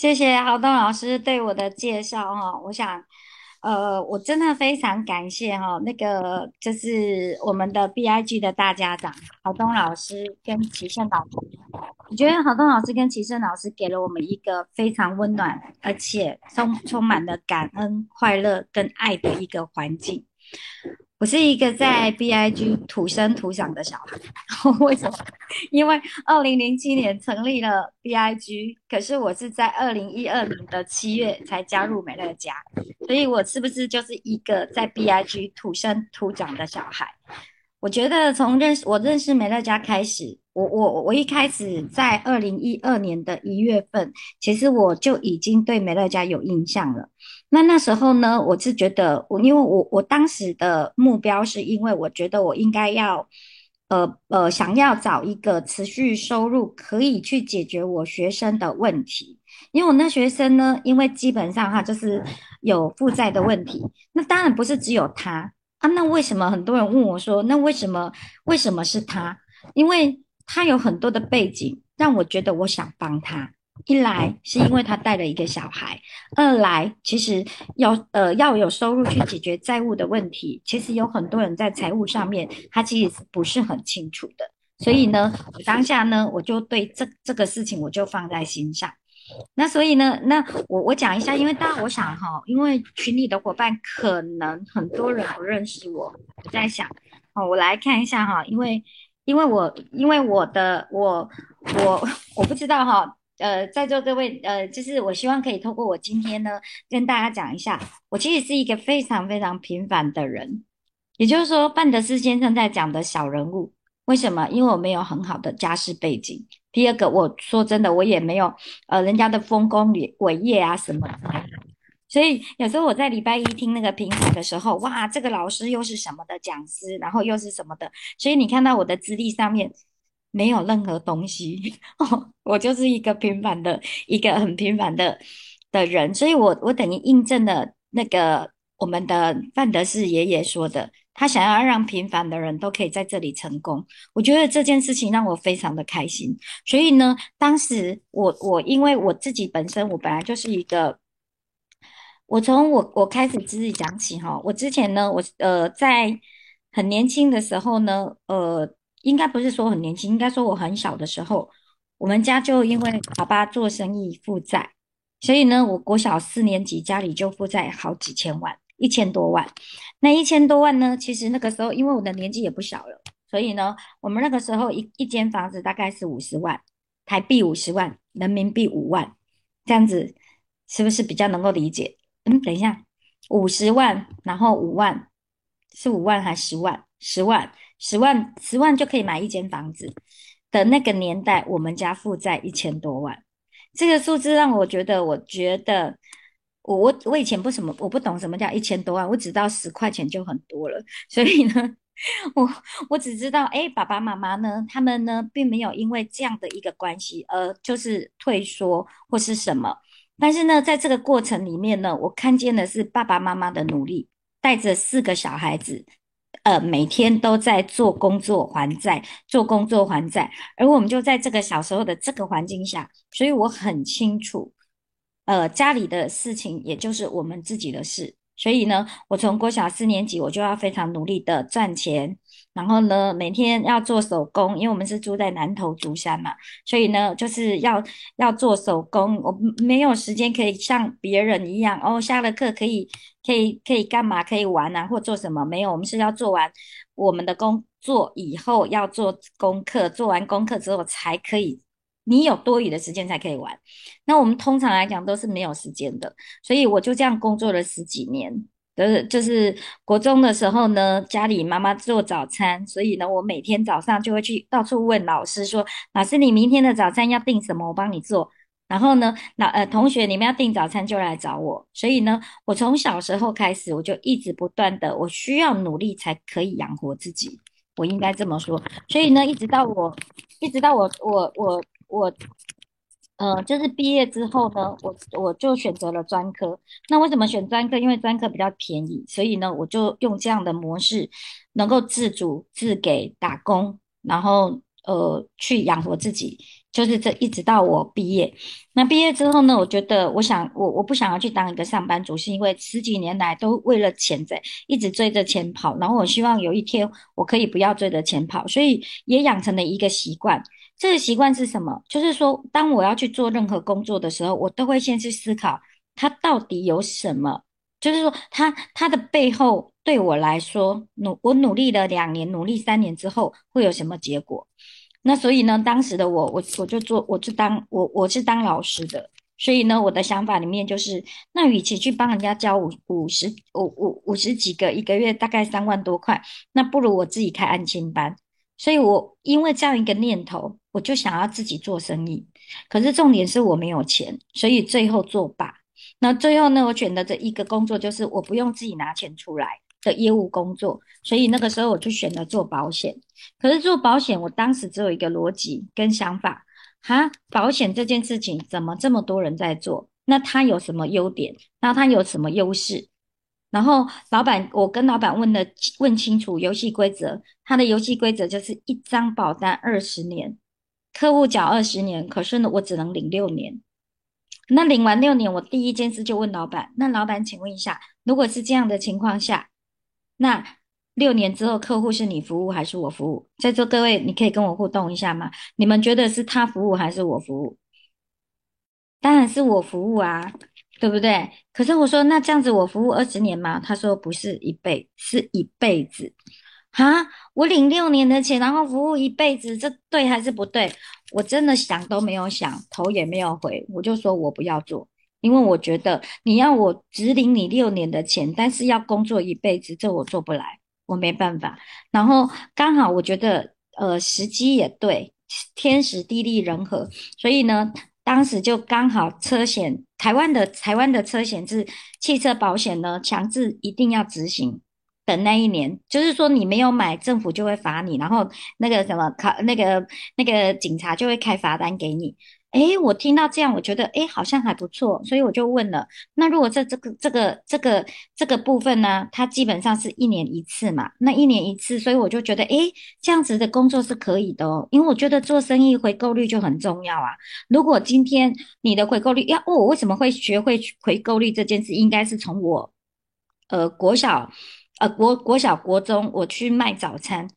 谢谢郝东老师对我的介绍哈，我想，呃，我真的非常感谢哈，那个就是我们的 BIG 的大家长郝东老师跟齐胜老师，我觉得郝东老师跟齐胜老师给了我们一个非常温暖，而且充充满了感恩、快乐跟爱的一个环境。我是一个在 BIG 土生土长的小孩，为什么？因为二零零七年成立了 BIG，可是我是在二零一二年的七月才加入美乐家，所以我是不是就是一个在 BIG 土生土长的小孩？我觉得从认识我认识美乐家开始，我我我一开始在二零一二年的一月份，其实我就已经对美乐家有印象了。那那时候呢，我是觉得我，因为我我当时的目标是因为我觉得我应该要，呃呃，想要找一个持续收入可以去解决我学生的问题。因为我那学生呢，因为基本上哈就是有负债的问题。那当然不是只有他啊，那为什么很多人问我说，那为什么为什么是他？因为他有很多的背景，让我觉得我想帮他。一来是因为他带了一个小孩，二来其实要呃要有收入去解决债务的问题，其实有很多人在财务上面他其实不是很清楚的，所以呢，我当下呢我就对这这个事情我就放在心上。那所以呢，那我我讲一下，因为当然我想哈，因为群里的伙伴可能很多人不认识我，我在想，哦，我来看一下哈，因为因为我因为我的我我我不知道哈。呃，在座各位，呃，就是我希望可以透过我今天呢，跟大家讲一下，我其实是一个非常非常平凡的人，也就是说，范德斯先生在讲的小人物，为什么？因为我没有很好的家世背景。第二个，我说真的，我也没有呃人家的丰功伟业啊什么的。所以有时候我在礼拜一听那个评审的时候，哇，这个老师又是什么的讲师，然后又是什么的，所以你看到我的资历上面。没有任何东西，哦我就是一个平凡的一个很平凡的的人，所以我我等于印证了那个我们的范德士爷爷说的，他想要让平凡的人都可以在这里成功。我觉得这件事情让我非常的开心，所以呢，当时我我因为我自己本身我本来就是一个，我从我我开始自己讲起哈，我之前呢，我呃在很年轻的时候呢，呃。应该不是说很年轻，应该说我很小的时候，我们家就因为爸爸做生意负债，所以呢，我国小四年级家里就负债好几千万，一千多万。那一千多万呢，其实那个时候因为我的年纪也不小了，所以呢，我们那个时候一一间房子大概是五十万台币，五十万人民币五万，这样子是不是比较能够理解？嗯，等一下，五十万，然后五万，是五万还是十万？十万。十万十万就可以买一间房子的那个年代，我们家负债一千多万，这个数字让我觉得，我觉得我我我以前不什么，我不懂什么叫一千多万，我只知道十块钱就很多了，所以呢，我我只知道，哎，爸爸妈妈呢，他们呢，并没有因为这样的一个关系而就是退缩或是什么，但是呢，在这个过程里面呢，我看见的是爸爸妈妈的努力，带着四个小孩子。呃，每天都在做工作还债，做工作还债，而我们就在这个小时候的这个环境下，所以我很清楚，呃，家里的事情也就是我们自己的事。所以呢，我从国小四年级我就要非常努力的赚钱，然后呢，每天要做手工，因为我们是住在南头竹山嘛，所以呢，就是要要做手工，我没有时间可以像别人一样哦，下了课可以可以可以干嘛？可以玩啊，或做什么？没有，我们是要做完我们的工作以后要做功课，做完功课之后才可以。你有多余的时间才可以玩，那我们通常来讲都是没有时间的，所以我就这样工作了十几年。就是就是国中的时候呢，家里妈妈做早餐，所以呢，我每天早上就会去到处问老师说：“老师，你明天的早餐要订什么？我帮你做。”然后呢，那呃同学你们要订早餐就来找我。所以呢，我从小时候开始，我就一直不断的，我需要努力才可以养活自己，我应该这么说。所以呢，一直到我，一直到我，我我。我，呃，就是毕业之后呢，我我就选择了专科。那为什么选专科？因为专科比较便宜，所以呢，我就用这样的模式，能够自主自给打工，然后呃去养活自己。就是这一直到我毕业。那毕业之后呢，我觉得我想我我不想要去当一个上班族，是因为十几年来都为了钱在一直追着钱跑。然后我希望有一天我可以不要追着钱跑，所以也养成了一个习惯。这个习惯是什么？就是说，当我要去做任何工作的时候，我都会先去思考它到底有什么。就是说，它它的背后对我来说，努我努力了两年，努力三年之后会有什么结果？那所以呢，当时的我，我我就做，我就当我我是当老师的，所以呢，我的想法里面就是，那与其去帮人家教五五十五五五十几个，一个月大概三万多块，那不如我自己开安亲班。所以我因为这样一个念头，我就想要自己做生意。可是重点是我没有钱，所以最后作罢。那最后呢，我选的这一个工作就是我不用自己拿钱出来。的业务工作，所以那个时候我就选择做保险。可是做保险，我当时只有一个逻辑跟想法：哈，保险这件事情怎么这么多人在做？那它有什么优点？那它有什么优势？然后老板，我跟老板问的问清楚游戏规则，他的游戏规则就是一张保单二十年，客户缴二十年，可是呢，我只能领六年。那领完六年，我第一件事就问老板：那老板，请问一下，如果是这样的情况下？那六年之后，客户是你服务还是我服务？在座各位，你可以跟我互动一下吗？你们觉得是他服务还是我服务？当然是我服务啊，对不对？可是我说，那这样子我服务二十年吗？他说不是一辈，是一辈子。哈，我领六年的钱，然后服务一辈子，这对还是不对？我真的想都没有想，头也没有回，我就说我不要做。因为我觉得你要我只领你六年的钱，但是要工作一辈子，这我做不来，我没办法。然后刚好我觉得，呃，时机也对，天时地利人和，所以呢，当时就刚好车险，台湾的台湾的车险是汽车保险呢，强制一定要执行的那一年，就是说你没有买，政府就会罚你，然后那个什么考那个那个警察就会开罚单给你。哎，我听到这样，我觉得哎，好像还不错，所以我就问了。那如果在这个这个这个这个部分呢，它基本上是一年一次嘛，那一年一次，所以我就觉得哎，这样子的工作是可以的哦。因为我觉得做生意回购率就很重要啊。如果今天你的回购率要，我为什么会学会回购率这件事？应该是从我呃国小呃国国小国中我去卖早餐，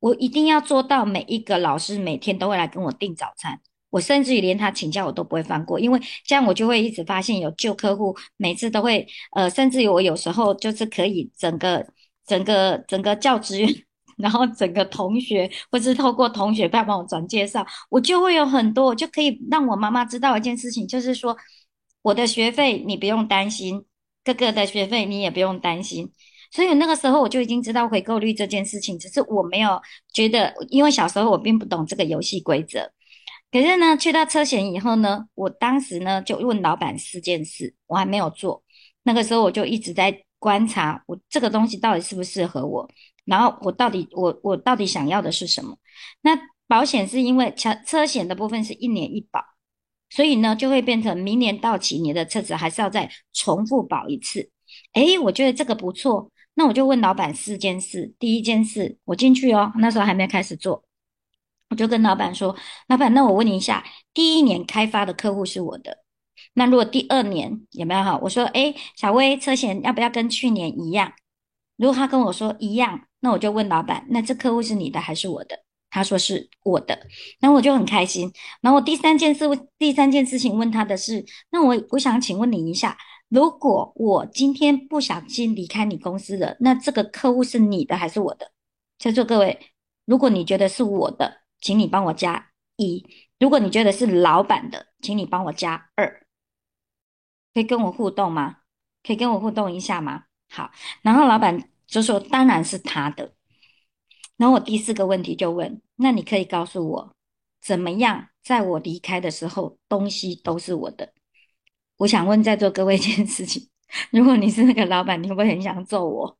我一定要做到每一个老师每天都会来跟我订早餐。我甚至于连他请假我都不会放过，因为这样我就会一直发现有旧客户，每次都会呃，甚至于我有时候就是可以整个整个整个教职员，然后整个同学，或是透过同学帮帮我转介绍，我就会有很多，我就可以让我妈妈知道一件事情，就是说我的学费你不用担心，哥哥的学费你也不用担心，所以那个时候我就已经知道回购率这件事情，只是我没有觉得，因为小时候我并不懂这个游戏规则。可是呢，去到车险以后呢，我当时呢就问老板四件事，我还没有做。那个时候我就一直在观察，我这个东西到底适不适合我，然后我到底我我到底想要的是什么？那保险是因为车车险的部分是一年一保，所以呢就会变成明年到期，你的车子还是要再重复保一次。诶，我觉得这个不错，那我就问老板四件事。第一件事，我进去哦，那时候还没开始做。我就跟老板说：“老板，那我问你一下，第一年开发的客户是我的，那如果第二年有没有哈？我说，哎，小薇车险要不要跟去年一样？如果他跟我说一样，那我就问老板，那这客户是你的还是我的？他说是我的，然后我就很开心。然后我第三件事，第三件事情问他的是，那我我想请问你一下，如果我今天不小心离开你公司了，那这个客户是你的还是我的？在座各位，如果你觉得是我的。”请你帮我加一。如果你觉得是老板的，请你帮我加二。可以跟我互动吗？可以跟我互动一下吗？好，然后老板就说当然是他的。然后我第四个问题就问：那你可以告诉我，怎么样在我离开的时候，东西都是我的？我想问在座各位一件事情：如果你是那个老板，你会不会很想揍我？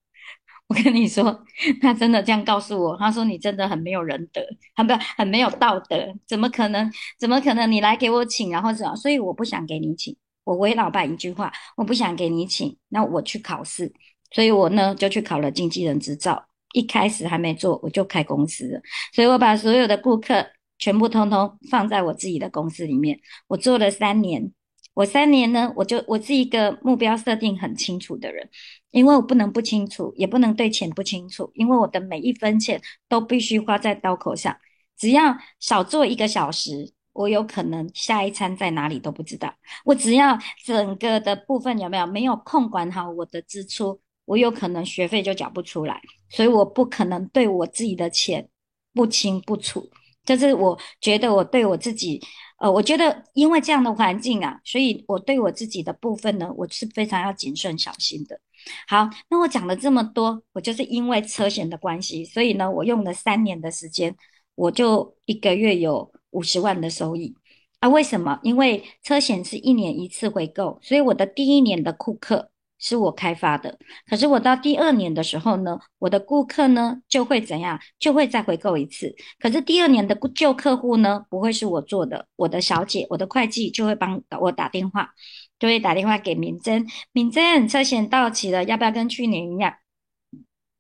我跟你说，他真的这样告诉我。他说：“你真的很没有仁德，很不很没有道德，怎么可能？怎么可能？你来给我请，然后怎样？所以我不想给你请。我为老板一句话，我不想给你请。那我去考试，所以我呢就去考了经纪人执照。一开始还没做，我就开公司了。所以我把所有的顾客全部通通放在我自己的公司里面。我做了三年，我三年呢，我就我是一个目标设定很清楚的人，因为我不能不清楚，也不能对钱不清楚，因为我的每一分钱都必须花在刀口上。只要少做一个小时，我有可能下一餐在哪里都不知道。我只要整个的部分有没有没有控管好我的支出，我有可能学费就缴不出来。所以我不可能对我自己的钱不清不楚。这是我觉得我对我自己，呃，我觉得因为这样的环境啊，所以我对我自己的部分呢，我是非常要谨慎小心的。好，那我讲了这么多，我就是因为车险的关系，所以呢，我用了三年的时间。我就一个月有五十万的收益啊？为什么？因为车险是一年一次回购，所以我的第一年的顾客是我开发的。可是我到第二年的时候呢，我的顾客呢就会怎样？就会再回购一次。可是第二年的旧客户呢，不会是我做的，我的小姐，我的会计就会帮我打电话，就会打电话给敏珍，敏珍，车险到期了，要不要跟去年一样？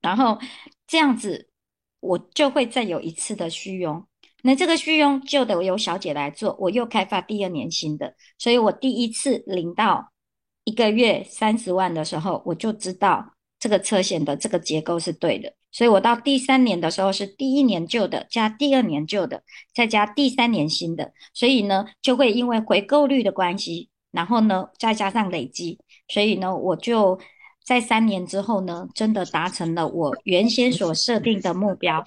然后这样子。我就会再有一次的续佣，那这个续佣就得由小姐来做，我又开发第二年新的，所以我第一次领到一个月三十万的时候，我就知道这个车险的这个结构是对的，所以我到第三年的时候是第一年旧的加第二年旧的，再加第三年新的，所以呢就会因为回购率的关系，然后呢再加上累积，所以呢我就。在三年之后呢，真的达成了我原先所设定的目标，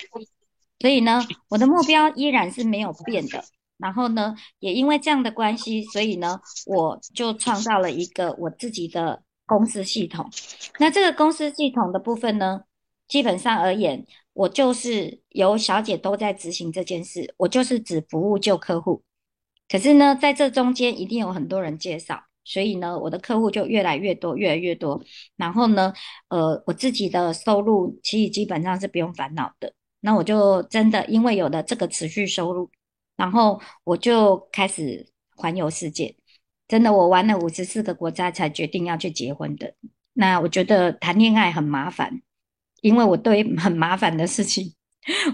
所以呢，我的目标依然是没有变的。然后呢，也因为这样的关系，所以呢，我就创造了一个我自己的公司系统。那这个公司系统的部分呢，基本上而言，我就是由小姐都在执行这件事，我就是只服务旧客户。可是呢，在这中间一定有很多人介绍。所以呢，我的客户就越来越多，越来越多。然后呢，呃，我自己的收入其实基本上是不用烦恼的。那我就真的因为有了这个持续收入，然后我就开始环游世界。真的，我玩了五十四个国家才决定要去结婚的。那我觉得谈恋爱很麻烦，因为我对 很麻烦的事情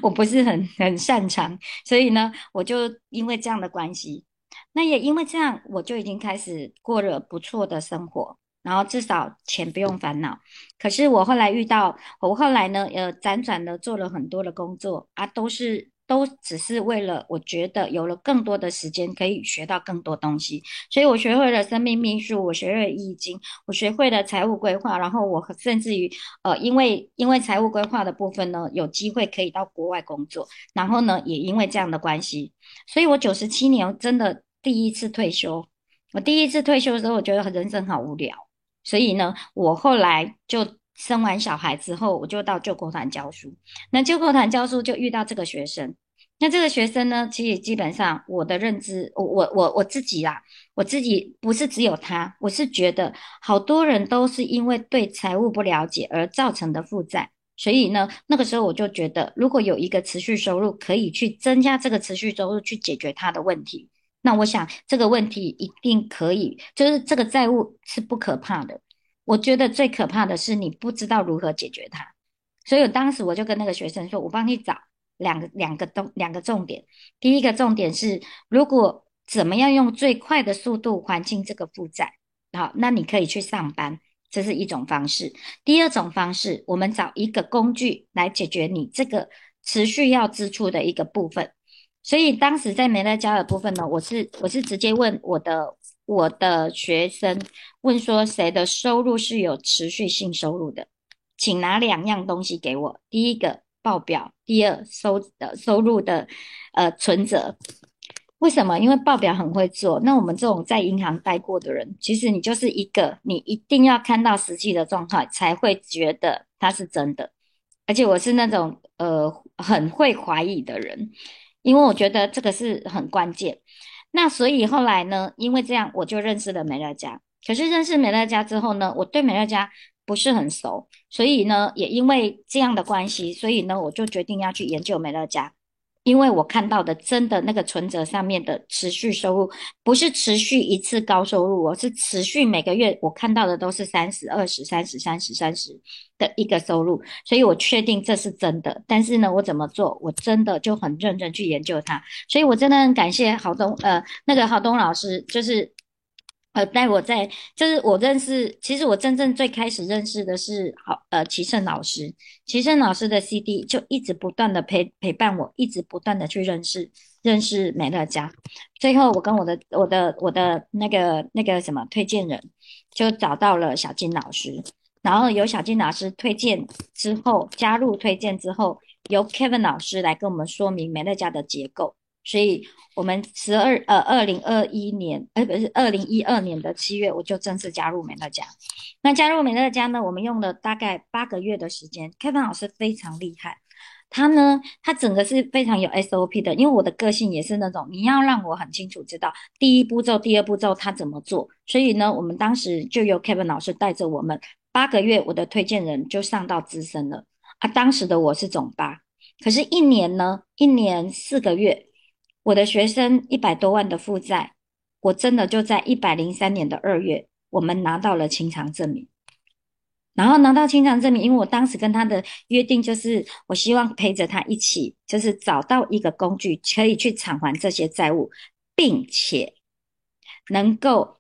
我不是很很擅长，所以呢，我就因为这样的关系。那也因为这样，我就已经开始过了不错的生活，然后至少钱不用烦恼。可是我后来遇到，我后来呢，呃，辗转的做了很多的工作啊，都是都只是为了我觉得有了更多的时间可以学到更多东西，所以我学会了生命秘术，我学会了易经，我学会了财务规划，然后我甚至于呃，因为因为财务规划的部分呢，有机会可以到国外工作，然后呢，也因为这样的关系，所以我九十七年真的。第一次退休，我第一次退休的时候，我觉得人生好无聊，所以呢，我后来就生完小孩之后，我就到救国团教书。那救国团教书就遇到这个学生，那这个学生呢，其实基本上我的认知，我我我我自己啦，我自己不是只有他，我是觉得好多人都是因为对财务不了解而造成的负债，所以呢，那个时候我就觉得，如果有一个持续收入，可以去增加这个持续收入，去解决他的问题。那我想这个问题一定可以，就是这个债务是不可怕的。我觉得最可怕的是你不知道如何解决它。所以当时我就跟那个学生说：“我帮你找两个两个重两个重点。第一个重点是，如果怎么样用最快的速度还清这个负债，好，那你可以去上班，这是一种方式。第二种方式，我们找一个工具来解决你这个持续要支出的一个部分。”所以当时在美乐家的部分呢，我是我是直接问我的我的学生，问说谁的收入是有持续性收入的，请拿两样东西给我，第一个报表，第二收的收入的呃存折。为什么？因为报表很会做。那我们这种在银行待过的人，其实你就是一个，你一定要看到实际的状态，才会觉得它是真的。而且我是那种呃很会怀疑的人。因为我觉得这个是很关键，那所以后来呢，因为这样我就认识了美乐家。可是认识美乐家之后呢，我对美乐家不是很熟，所以呢，也因为这样的关系，所以呢，我就决定要去研究美乐家。因为我看到的真的那个存折上面的持续收入，不是持续一次高收入哦，是持续每个月我看到的都是三十、二十、三十、三十、三十的一个收入，所以我确定这是真的。但是呢，我怎么做？我真的就很认真去研究它，所以我真的很感谢郝东呃那个郝东老师，就是。呃，带我在就是我认识，其实我真正最开始认识的是好呃齐胜老师，齐胜老师的 CD 就一直不断的陪陪伴我，一直不断的去认识认识美乐家，最后我跟我的我的我的那个那个什么推荐人就找到了小金老师，然后由小金老师推荐之后加入推荐之后，由 Kevin 老师来跟我们说明美乐家的结构。所以，我们十二呃，二零二一年，呃，不是二零一二年的七月，我就正式加入美乐家。那加入美乐家呢，我们用了大概八个月的时间。Kevin 老师非常厉害，他呢，他整个是非常有 SOP 的。因为我的个性也是那种，你要让我很清楚知道第一步骤、第二步骤他怎么做。所以呢，我们当时就由 Kevin 老师带着我们八个月，我的推荐人就上到资深了啊。当时的我是总八，可是，一年呢，一年四个月。我的学生一百多万的负债，我真的就在一百零三年的二月，我们拿到了清偿证明。然后拿到清偿证明，因为我当时跟他的约定就是，我希望陪着他一起，就是找到一个工具，可以去偿还这些债务，并且能够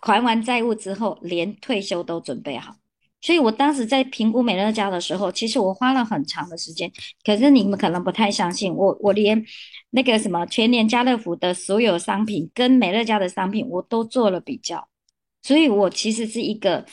还完债务之后，连退休都准备好。所以我当时在评估美乐家的时候，其实我花了很长的时间。可是你们可能不太相信我，我连那个什么全年家乐福的所有商品跟美乐家的商品我都做了比较。所以我其实是一个，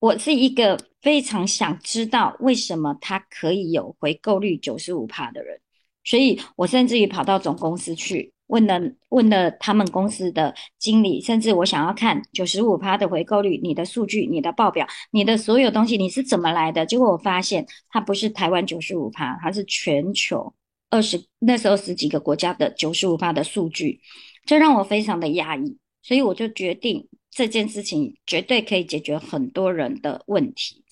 我是一个非常想知道为什么它可以有回购率九十五帕的人。所以我甚至于跑到总公司去。问了问了他们公司的经理，甚至我想要看九十五趴的回购率，你的数据、你的报表、你的所有东西，你是怎么来的？结果我发现它不是台湾九十五趴，它是全球二十那时候十几个国家的九十五趴的数据，这让我非常的压抑，所以我就决定这件事情绝对可以解决很多人的问题。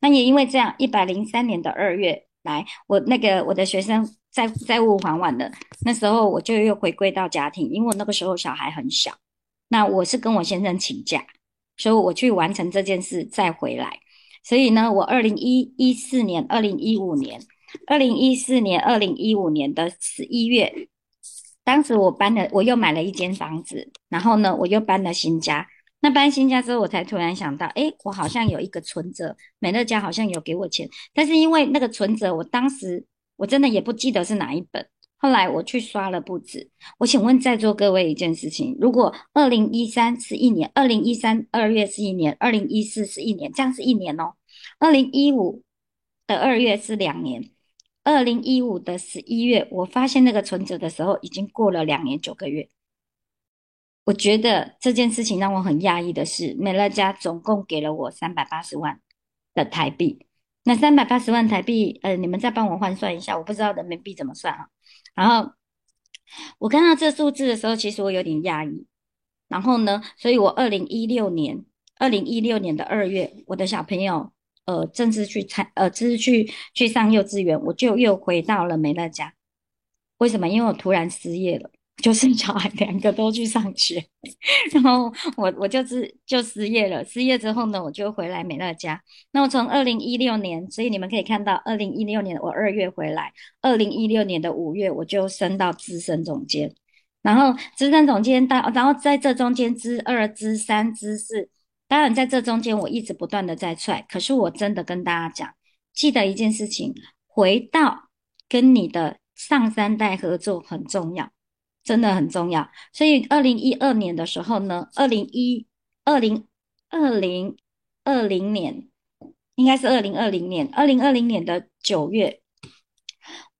那也因为这样，一百零三年的二月来，我那个我的学生。债债务还完了，那时候我就又回归到家庭，因为我那个时候小孩很小。那我是跟我先生请假，所以我去完成这件事再回来。所以呢，我二零一一四年、二零一五年、二零一四年、二零一五年的十一月，当时我搬了，我又买了一间房子，然后呢，我又搬了新家。那搬新家之后，我才突然想到，哎，我好像有一个存折，美乐家好像有给我钱，但是因为那个存折，我当时。我真的也不记得是哪一本。后来我去刷了不止。我请问在座各位一件事情：如果二零一三是一年，二零一三二月是一年，二零一四是一年，这样是一年哦。二零一五的二月是两年，二零一五的十一月，我发现那个存折的时候已经过了两年九个月。我觉得这件事情让我很讶异的是，美乐家总共给了我三百八十万的台币。那三百八十万台币，呃，你们再帮我换算一下，我不知道人民币怎么算啊。然后我看到这数字的时候，其实我有点讶异。然后呢，所以我二零一六年，二零一六年的二月，我的小朋友，呃，正式去参，呃，正式去去上幼稚园，我就又回到了美乐家。为什么？因为我突然失业了。就生小孩两个都去上学，然后我我就是就失业了。失业之后呢，我就回来美乐家。那我从二零一六年，所以你们可以看到，二零一六年我二月回来，二零一六年的五月我就升到资深总监。然后资深总监到，然后在这中间资二、资三、资四，当然在这中间我一直不断的在踹。可是我真的跟大家讲，记得一件事情，回到跟你的上三代合作很重要。真的很重要，所以二零一二年的时候呢，二零一二零二零二零年，应该是二零二零年，二零二零年的九月，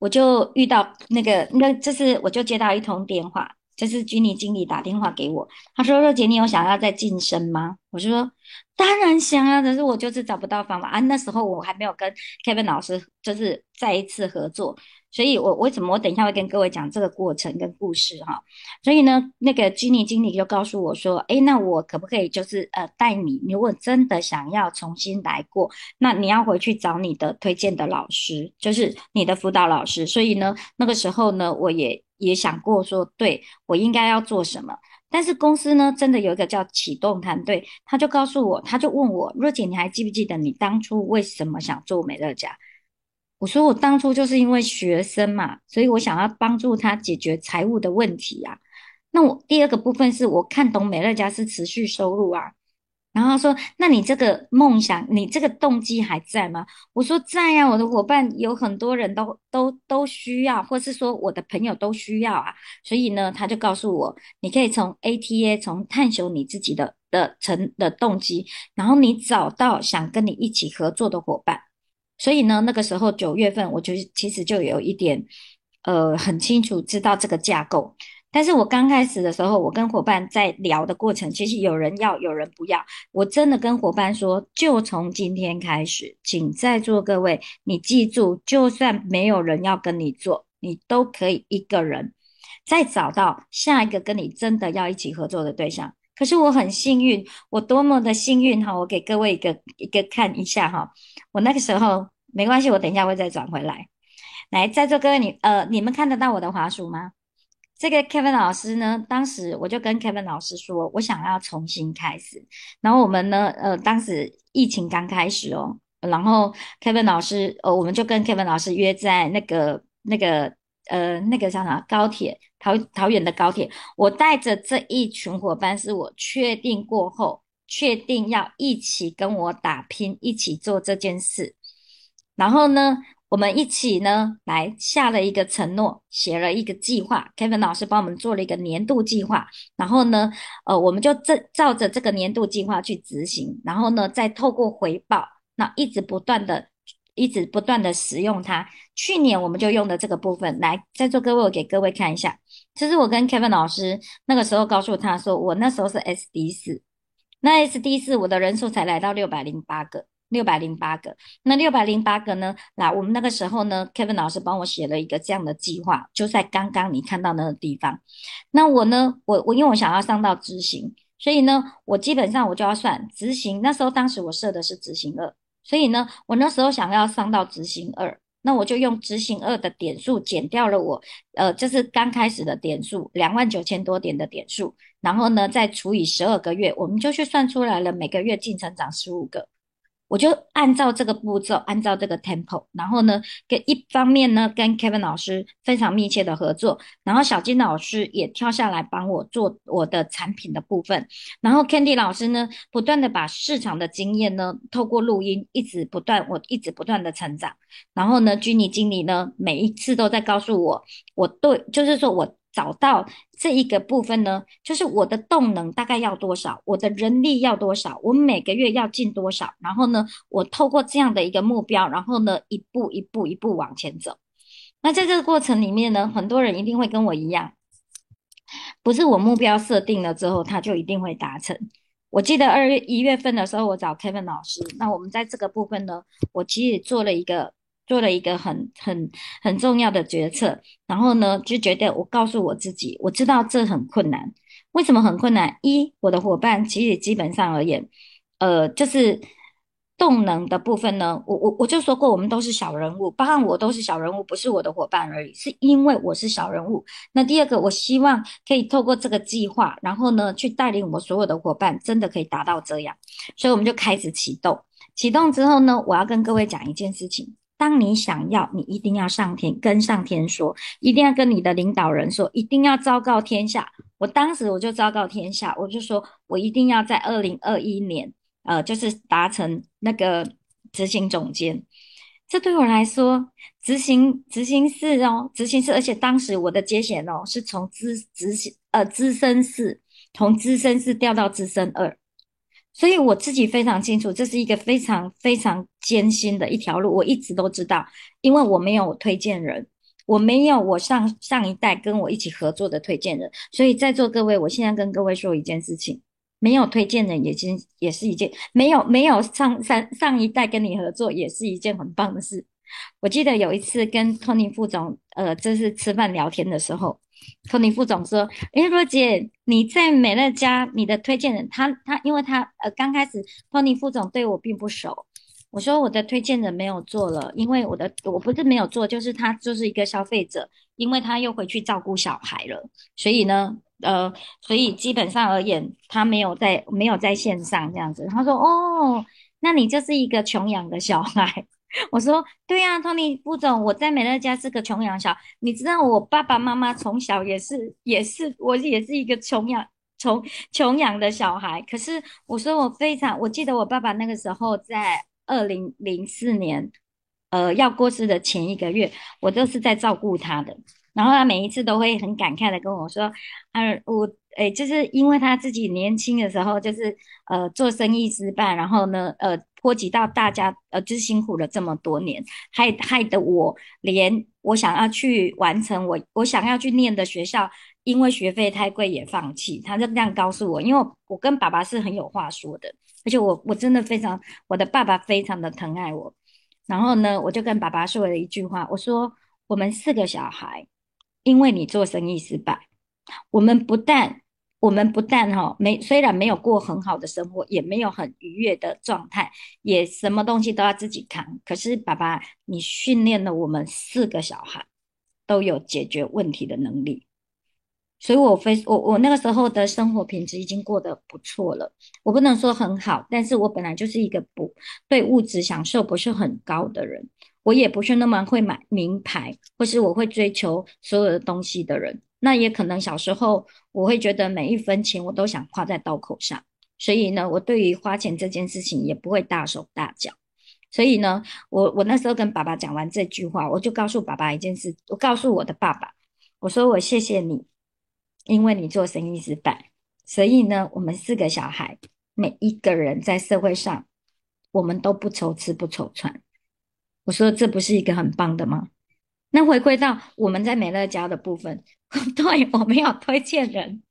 我就遇到那个，那就是我就接到一通电话，就是居尼经理打电话给我，他说：“若姐，你有想要再晋升吗？”我就说：“当然想啊，可是我就是找不到方法啊。”那时候我还没有跟 Kevin 老师就是再一次合作。所以，我为什么我等一下会跟各位讲这个过程跟故事哈？所以呢，那个居尼经理就告诉我说：“哎，那我可不可以就是呃带你？如果真的想要重新来过，那你要回去找你的推荐的老师，就是你的辅导老师。所以呢，那个时候呢，我也也想过说，对我应该要做什么。但是公司呢，真的有一个叫启动团队，他就告诉我，他就问我：若姐，你还记不记得你当初为什么想做美乐家？”我说我当初就是因为学生嘛，所以我想要帮助他解决财务的问题啊。那我第二个部分是我看懂美乐家是持续收入啊。然后说，那你这个梦想，你这个动机还在吗？我说在呀，我的伙伴有很多人都都都需要，或是说我的朋友都需要啊。所以呢，他就告诉我，你可以从 ATA 从探索你自己的的成的动机，然后你找到想跟你一起合作的伙伴。所以呢，那个时候九月份，我就其实就有一点，呃，很清楚知道这个架构。但是我刚开始的时候，我跟伙伴在聊的过程，其实有人要，有人不要。我真的跟伙伴说，就从今天开始，请在座各位，你记住，就算没有人要跟你做，你都可以一个人再找到下一个跟你真的要一起合作的对象。可是我很幸运，我多么的幸运哈！我给各位一个一个看一下哈，我那个时候没关系，我等一下会再转回来。来，在座各位你呃，你们看得到我的滑鼠吗？这个 Kevin 老师呢，当时我就跟 Kevin 老师说，我想要重新开始。然后我们呢，呃，当时疫情刚开始哦，然后 Kevin 老师，呃，我们就跟 Kevin 老师约在那个那个。呃，那个叫啥？高铁桃桃园的高铁，我带着这一群伙伴，是我确定过后，确定要一起跟我打拼，一起做这件事。然后呢，我们一起呢来下了一个承诺，写了一个计划。Kevin 老师帮我们做了一个年度计划。然后呢，呃，我们就这照着这个年度计划去执行。然后呢，再透过回报，那一直不断的。一直不断的使用它。去年我们就用的这个部分，来在座各位，我给各位看一下。其实我跟 Kevin 老师那个时候告诉他说，我那时候是 SD 四，那 SD 四我的人数才来到六百零八个，六百零八个。那六百零八个呢？那我们那个时候呢，Kevin 老师帮我写了一个这样的计划，就在刚刚你看到那个地方。那我呢，我我因为我想要上到执行，所以呢，我基本上我就要算执行。那时候当时我设的是执行二。所以呢，我那时候想要上到执行二，那我就用执行二的点数减掉了我，呃，这是刚开始的点数，两万九千多点的点数，然后呢再除以十二个月，我们就去算出来了，每个月净成长十五个。我就按照这个步骤，按照这个 tempo，然后呢，跟一方面呢，跟 Kevin 老师非常密切的合作，然后小金老师也跳下来帮我做我的产品的部分，然后 Candy 老师呢，不断的把市场的经验呢，透过录音一直不断，我一直不断的成长，然后呢，居尼经理呢，每一次都在告诉我，我对，就是说我。找到这一个部分呢，就是我的动能大概要多少，我的人力要多少，我每个月要进多少，然后呢，我透过这样的一个目标，然后呢，一步一步一步往前走。那在这个过程里面呢，很多人一定会跟我一样，不是我目标设定了之后，他就一定会达成。我记得二月一月份的时候，我找 Kevin 老师，那我们在这个部分呢，我其实做了一个。做了一个很很很重要的决策，然后呢，就觉得我告诉我自己，我知道这很困难。为什么很困难？一，我的伙伴其实基本上而言，呃，就是动能的部分呢，我我我就说过，我们都是小人物，包含我都是小人物，不是我的伙伴而已，是因为我是小人物。那第二个，我希望可以透过这个计划，然后呢，去带领我所有的伙伴，真的可以达到这样。所以我们就开始启动。启动之后呢，我要跟各位讲一件事情。当你想要，你一定要上天，跟上天说，一定要跟你的领导人说，一定要昭告天下。我当时我就昭告天下，我就说我一定要在二零二一年，呃，就是达成那个执行总监。这对我来说，执行执行四哦，执行四，而且当时我的接衔哦，是从资执行呃资深四，从资深四调到资深二。所以我自己非常清楚，这是一个非常非常艰辛的一条路。我一直都知道，因为我没有推荐人，我没有我上上一代跟我一起合作的推荐人，所以在座各位，我现在跟各位说一件事情，没有推荐人，也经也是一件没有没有上上上一代跟你合作，也是一件很棒的事。我记得有一次跟托尼副总，呃，这是吃饭聊天的时候，托尼副总说：“诶，若姐，你在美乐家，你的推荐人，他他，因为他呃刚开始托尼副总对我并不熟。”我说我的推荐人没有做了，因为我的我不是没有做，就是他就是一个消费者，因为他又回去照顾小孩了，所以呢，呃，所以基本上而言，他没有在没有在线上这样子。他说哦，那你就是一个穷养的小孩。我说对呀，Tony 副总，我在美乐家是个穷养小，你知道我爸爸妈妈从小也是也是我也是一个穷养穷穷养的小孩，可是我说我非常，我记得我爸爸那个时候在。二零零四年，呃，要过世的前一个月，我都是在照顾他的。然后他每一次都会很感慨的跟我说：“啊，我，哎，就是因为他自己年轻的时候，就是呃做生意失败，然后呢，呃，波及到大家，呃，就是辛苦了这么多年，害害得我连我想要去完成我我想要去念的学校，因为学费太贵也放弃。他就这样告诉我，因为我跟爸爸是很有话说的。”而且我我真的非常，我的爸爸非常的疼爱我，然后呢，我就跟爸爸说了一句话，我说我们四个小孩，因为你做生意失败，我们不但我们不但哈没虽然没有过很好的生活，也没有很愉悦的状态，也什么东西都要自己扛，可是爸爸你训练了我们四个小孩都有解决问题的能力。所以，我非我我那个时候的生活品质已经过得不错了。我不能说很好，但是我本来就是一个不对物质享受不是很高的人，我也不是那么会买名牌，或是我会追求所有的东西的人。那也可能小时候我会觉得每一分钱我都想花在刀口上，所以呢，我对于花钱这件事情也不会大手大脚。所以呢，我我那时候跟爸爸讲完这句话，我就告诉爸爸一件事，我告诉我的爸爸，我说我谢谢你。因为你做生意失败，所以呢，我们四个小孩每一个人在社会上，我们都不愁吃不愁穿。我说这不是一个很棒的吗？那回归到我们在美乐家的部分，对我没有推荐人，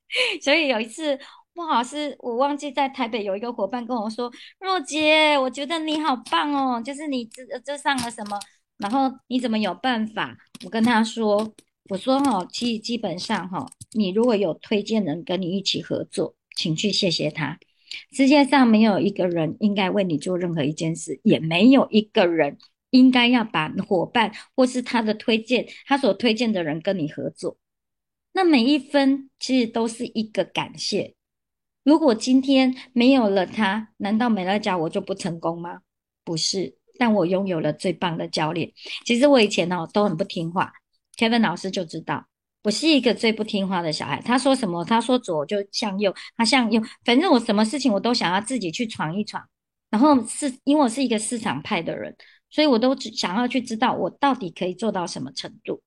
所以有一次不好是我忘记在台北有一个伙伴跟我说：“若姐，我觉得你好棒哦，就是你这这上了什么，然后你怎么有办法？”我跟他说。我说哈，基基本上哈，你如果有推荐人跟你一起合作，请去谢谢他。世界上没有一个人应该为你做任何一件事，也没有一个人应该要把伙伴或是他的推荐，他所推荐的人跟你合作。那每一分其实都是一个感谢。如果今天没有了他，难道美乐家我就不成功吗？不是，但我拥有了最棒的教练。其实我以前哦都很不听话。Kevin 老师就知道我是一个最不听话的小孩。他说什么，他说左就向右，他向右，反正我什么事情我都想要自己去闯一闯。然后是因为我是一个市场派的人，所以我都只想要去知道我到底可以做到什么程度。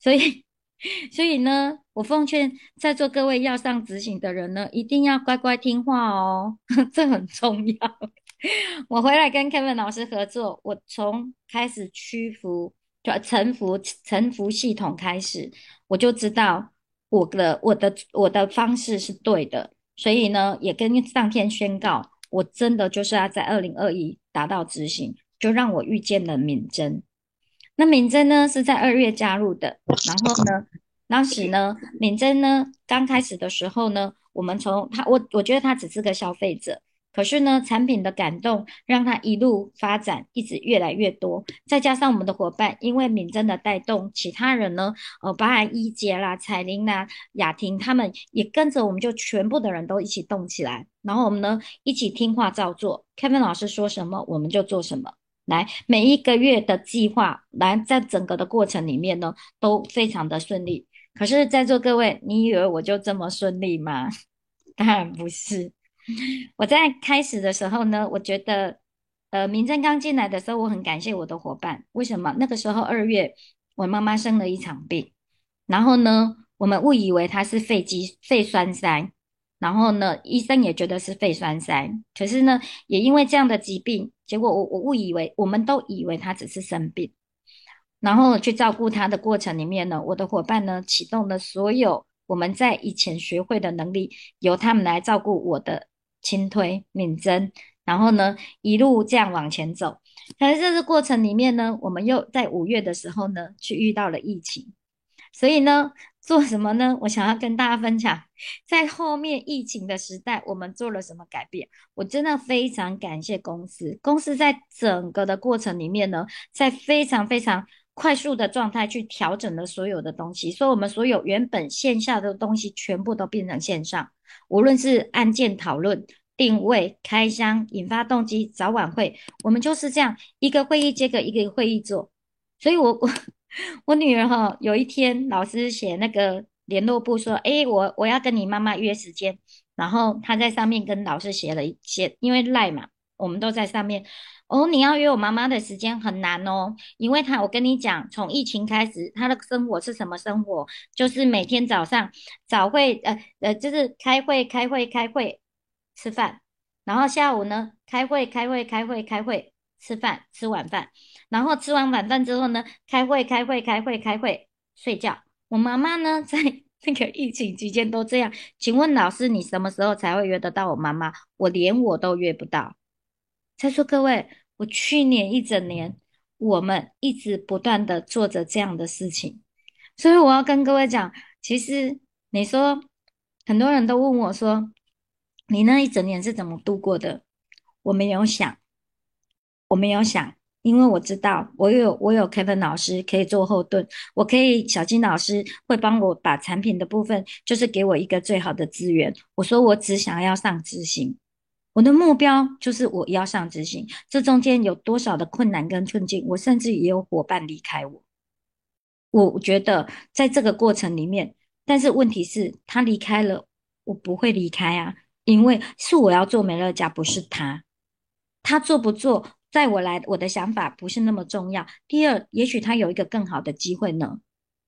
所以，所以呢，我奉劝在座各位要上执行的人呢，一定要乖乖听话哦，这很重要。我回来跟 Kevin 老师合作，我从开始屈服。就臣服臣服系统开始，我就知道我的我的我的方式是对的，所以呢，也跟上天宣告，我真的就是要在二零二一达到执行，就让我遇见了敏珍。那敏珍呢是在二月加入的，然后呢，当时呢，敏珍呢刚开始的时候呢，我们从他我我觉得他只是个消费者。可是呢，产品的感动让他一路发展，一直越来越多。再加上我们的伙伴，因为敏珍的带动，其他人呢，呃，包含一杰啦、彩玲啦、雅婷，他们也跟着我们，就全部的人都一起动起来。然后我们呢，一起听话照做。Kevin 老师说什么，我们就做什么。来，每一个月的计划，来，在整个的过程里面呢，都非常的顺利。可是，在座各位，你以为我就这么顺利吗？当然不是。我在开始的时候呢，我觉得，呃，明正刚进来的时候，我很感谢我的伙伴。为什么？那个时候二月，我妈妈生了一场病，然后呢，我们误以为她是肺积肺栓塞，然后呢，医生也觉得是肺栓塞。可是呢，也因为这样的疾病，结果我我误以为，我们都以为他只是生病。然后去照顾他的过程里面呢，我的伙伴呢启动了所有我们在以前学会的能力，由他们来照顾我的轻推敏珍，然后呢一路这样往前走。可是这个过程里面呢，我们又在五月的时候呢，去遇到了疫情，所以呢。做什么呢？我想要跟大家分享，在后面疫情的时代，我们做了什么改变？我真的非常感谢公司，公司在整个的过程里面呢，在非常非常快速的状态去调整了所有的东西，所以我们所有原本线下的东西全部都变成线上，无论是案件讨论、定位、开箱、引发动机、早晚会，我们就是这样一个会议接个一个会议做，所以我我。我女儿哈，有一天老师写那个联络簿说：“哎，我我要跟你妈妈约时间。”然后她在上面跟老师写了一写，因为赖嘛，我们都在上面。哦，你要约我妈妈的时间很难哦，因为她我跟你讲，从疫情开始，她的生活是什么生活？就是每天早上早会，呃呃，就是开会开会开会吃饭，然后下午呢开会开会开会开会吃饭吃晚饭。然后吃完晚饭之后呢，开会开会开会开会睡觉。我妈妈呢，在那个疫情期间都这样。请问老师，你什么时候才会约得到我妈妈？我连我都约不到。再说各位，我去年一整年，我们一直不断的做着这样的事情。所以我要跟各位讲，其实你说很多人都问我说，你那一整年是怎么度过的？我没有想，我没有想。因为我知道，我有我有 Kevin 老师可以做后盾，我可以小金老师会帮我把产品的部分，就是给我一个最好的资源。我说我只想要上执行，我的目标就是我要上执行。这中间有多少的困难跟困境，我甚至也有伙伴离开我。我觉得在这个过程里面，但是问题是，他离开了，我不会离开啊，因为是我要做美乐家，不是他，他做不做？在我来，我的想法不是那么重要。第二，也许他有一个更好的机会呢，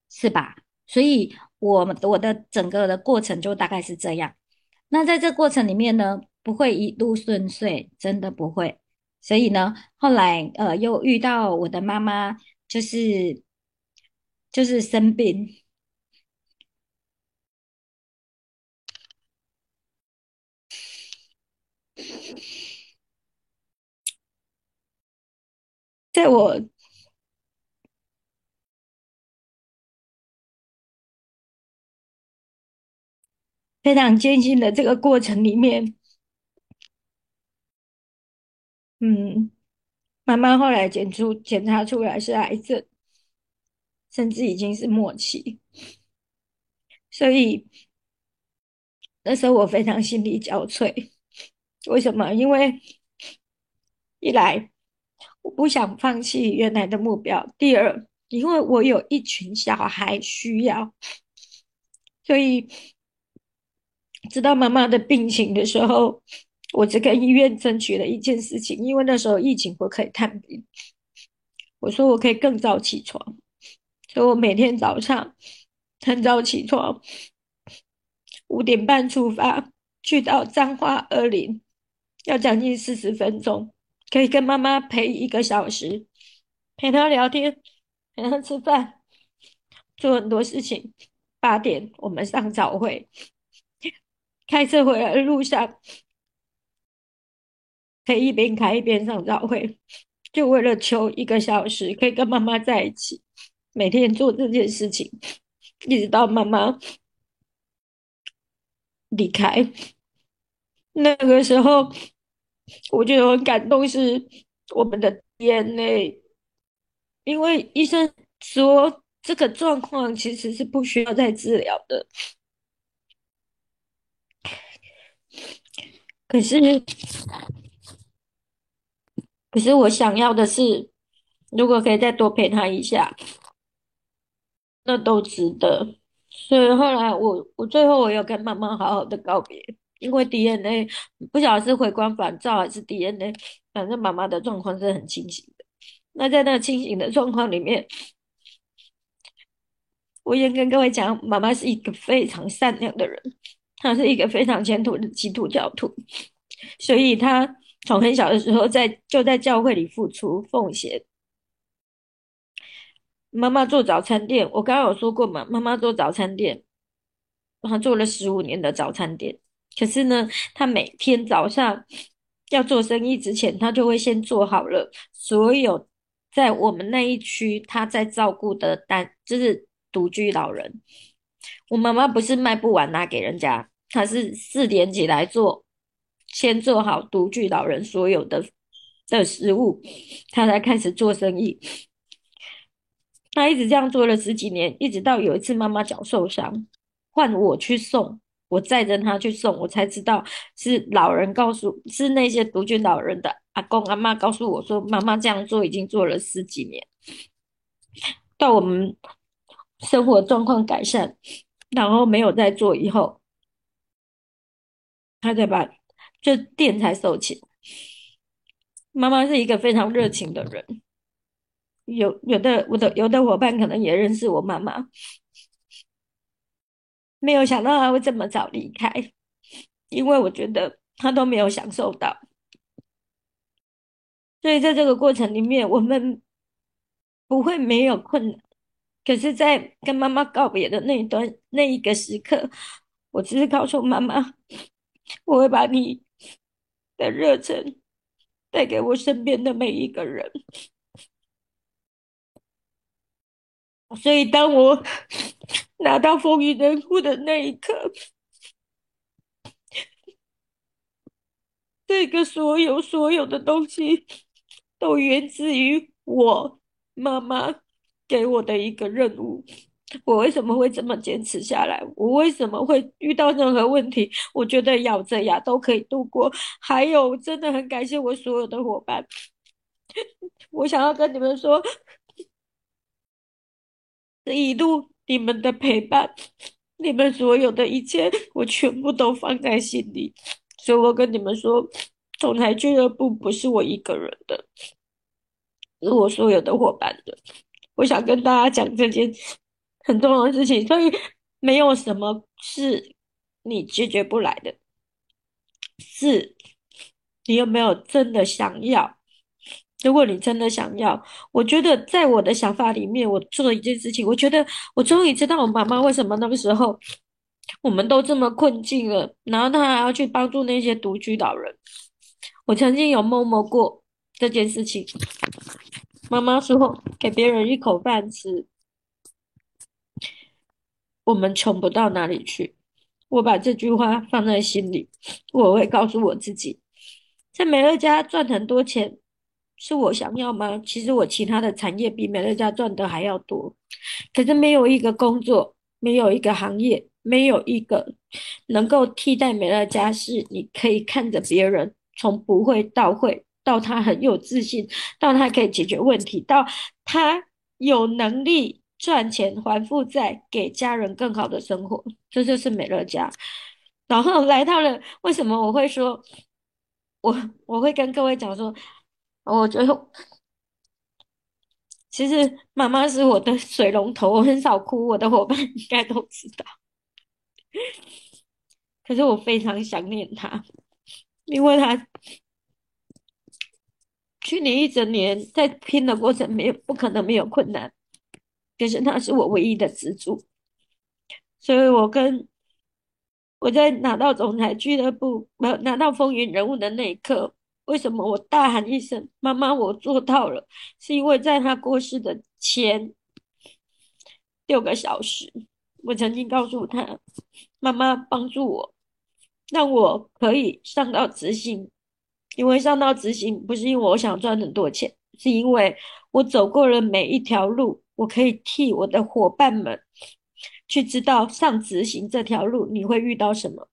是吧？所以，我我的整个的过程就大概是这样。那在这过程里面呢，不会一路顺遂，真的不会。所以呢，后来呃，又遇到我的妈妈，就是就是生病。在我非常艰辛的这个过程里面，嗯，妈妈后来检出检查出来是癌症，甚至已经是末期，所以那时候我非常心力交瘁。为什么？因为一来。我不想放弃原来的目标。第二，因为我有一群小孩需要，所以知道妈妈的病情的时候，我只跟医院争取了一件事情，因为那时候疫情不可以探病。我说我可以更早起床，所以我每天早上很早起床，五点半出发，去到彰化二林，要将近四十分钟。可以跟妈妈陪一个小时，陪她聊天，陪她吃饭，做很多事情。八点我们上早会，开车回来的路上，可以一边开一边上早会，就为了求一个小时可以跟妈妈在一起，每天做这件事情，一直到妈妈离开。那个时候。我觉得很感动，是我们的 DNA，因为医生说这个状况其实是不需要再治疗的。可是，可是我想要的是，如果可以再多陪他一下，那都值得。所以后来我，我最后我有跟妈妈好好的告别。因为 DNA 不晓得是回光返照还是 DNA，反正妈妈的状况是很清醒的。那在那清醒的状况里面，我也跟各位讲，妈妈是一个非常善良的人，她是一个非常虔诚的基督教徒，所以她从很小的时候在就在教会里付出奉献。妈妈做早餐店，我刚刚有说过嘛，妈妈做早餐店，她做了十五年的早餐店。可是呢，他每天早上要做生意之前，他就会先做好了所有在我们那一区他在照顾的单，就是独居老人。我妈妈不是卖不完拿给人家，她是四点起来做，先做好独居老人所有的的食物，她才开始做生意。他一直这样做了十几年，一直到有一次妈妈脚受伤，换我去送，我载着他去送，我才知道是老人告诉，是那些独居老人的阿公阿妈告诉我说，妈妈这样做已经做了十几年，到我们生活状况改善，然后没有再做以后，他才把这店才收起。妈妈是一个非常热情的人。有有的我的有的伙伴可能也认识我妈妈，没有想到他会这么早离开，因为我觉得他都没有享受到，所以在这个过程里面，我们不会没有困难，可是，在跟妈妈告别的那一段那一个时刻，我只是告诉妈妈，我会把你的热忱带给我身边的每一个人。所以，当我拿到风雨人物的那一刻，这个所有所有的东西，都源自于我妈妈给我的一个任务。我为什么会这么坚持下来？我为什么会遇到任何问题，我觉得咬着牙都可以度过？还有，真的很感谢我所有的伙伴。我想要跟你们说。这一路你们的陪伴，你们所有的一切，我全部都放在心里。所以我跟你们说，总裁俱乐部不是我一个人的，是我所有的伙伴的。我想跟大家讲这件很重要的事情，所以没有什么是你解决不来的，是你有没有真的想要。如果你真的想要，我觉得在我的想法里面，我做了一件事情，我觉得我终于知道我妈妈为什么那个时候我们都这么困境了，然后她还要去帮助那些独居老人。我曾经有摸摸过这件事情，妈妈说给别人一口饭吃，我们穷不到哪里去。我把这句话放在心里，我会告诉我自己，在美乐家赚很多钱。是我想要吗？其实我其他的产业比美乐家赚的还要多，可是没有一个工作，没有一个行业，没有一个能够替代美乐家。是你可以看着别人从不会到会，到他很有自信，到他可以解决问题，到他有能力赚钱还负债，给家人更好的生活，这就是美乐家。然后来到了，为什么我会说，我我会跟各位讲说。我觉得，其实妈妈是我的水龙头，我很少哭，我的伙伴应该都知道。可是我非常想念他，因为他去年一整年在拼的过程没有不可能没有困难，可是他是我唯一的支柱，所以我跟我在拿到总裁俱乐部，没有拿到风云人物的那一刻。为什么我大喊一声“妈妈，我做到了”？是因为在他过世的前六个小时，我曾经告诉他：“妈妈，帮助我，让我可以上到执行。因为上到执行不是因为我想赚很多钱，是因为我走过了每一条路，我可以替我的伙伴们去知道上执行这条路你会遇到什么。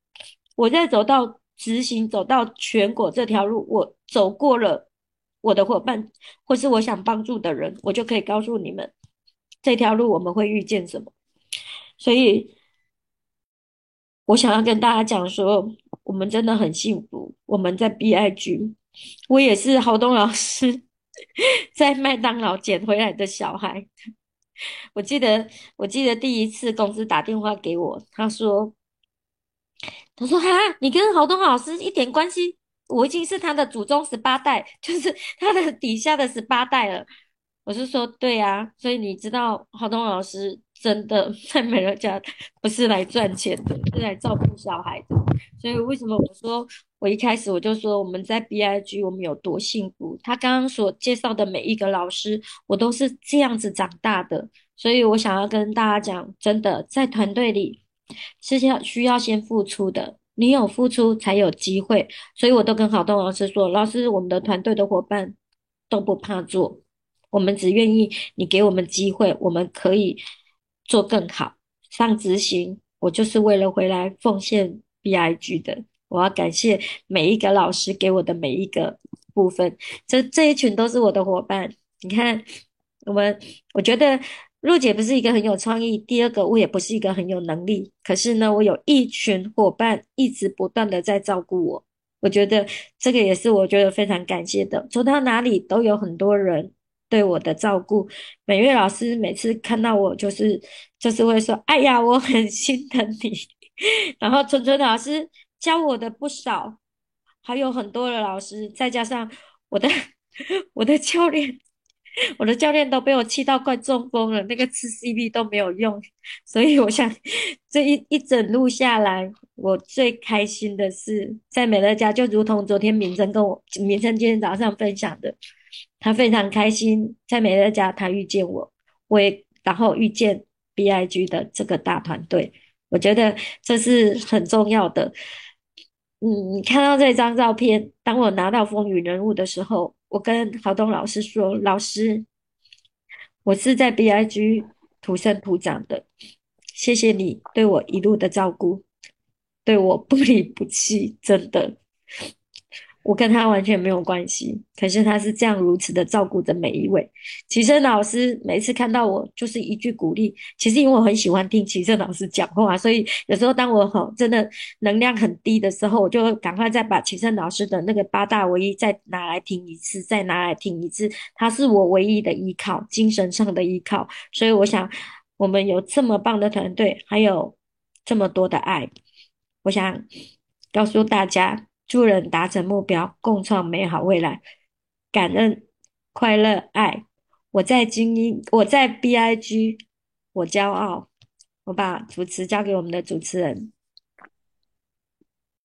我在走到。”执行走到全国这条路，我走过了，我的伙伴或是我想帮助的人，我就可以告诉你们，这条路我们会遇见什么。所以，我想要跟大家讲说，我们真的很幸福。我们在 BIG，我也是郝东老师在麦当劳捡回来的小孩。我记得，我记得第一次公司打电话给我，他说。他说：“哈，你跟郝东老师一点关系？我已经是他的祖宗十八代，就是他的底下的十八代了。”我是说对啊，所以你知道，郝东老师真的在美乐家不是来赚钱的，是来照顾小孩的。所以为什么我说我一开始我就说我们在 BIG 我们有多幸福？他刚刚所介绍的每一个老师，我都是这样子长大的。所以我想要跟大家讲，真的在团队里是要需要先付出的，你有付出才有机会。所以我都跟郝东老师说，老师，我们的团队的伙伴都不怕做，我们只愿意你给我们机会，我们可以做更好。上执行，我就是为了回来奉献 BIG 的。我要感谢每一个老师给我的每一个部分，这这一群都是我的伙伴。你看，我们我觉得。若姐不是一个很有创意，第二个我也不是一个很有能力，可是呢，我有一群伙伴一直不断的在照顾我，我觉得这个也是我觉得非常感谢的。走到哪里都有很多人对我的照顾。美月老师每次看到我就是就是会说：“哎呀，我很心疼你。”然后春春老师教我的不少，还有很多的老师，再加上我的 我的教练。我的教练都被我气到快中风了，那个吃 CP 都没有用，所以我想这一一整路下来，我最开心的是在美乐家，就如同昨天明真跟我明真今天早上分享的，他非常开心在美乐家，他遇见我，我也然后遇见 BIG 的这个大团队，我觉得这是很重要的。嗯，你看到这张照片，当我拿到风云人物的时候。我跟郝东老师说：“老师，我是在 BIG 土生土长的，谢谢你对我一路的照顾，对我不离不弃，真的。”我跟他完全没有关系，可是他是这样如此的照顾着每一位。齐生老师每次看到我就是一句鼓励。其实因为我很喜欢听齐生老师讲话，所以有时候当我好真的能量很低的时候，我就赶快再把齐生老师的那个八大唯一再拿来听一次，再拿来听一次。他是我唯一的依靠，精神上的依靠。所以我想，我们有这么棒的团队，还有这么多的爱，我想告诉大家。助人达成目标，共创美好未来，感恩、快乐、爱。我在精英，我在 BIG，我骄傲。我把主持交给我们的主持人。